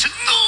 成功。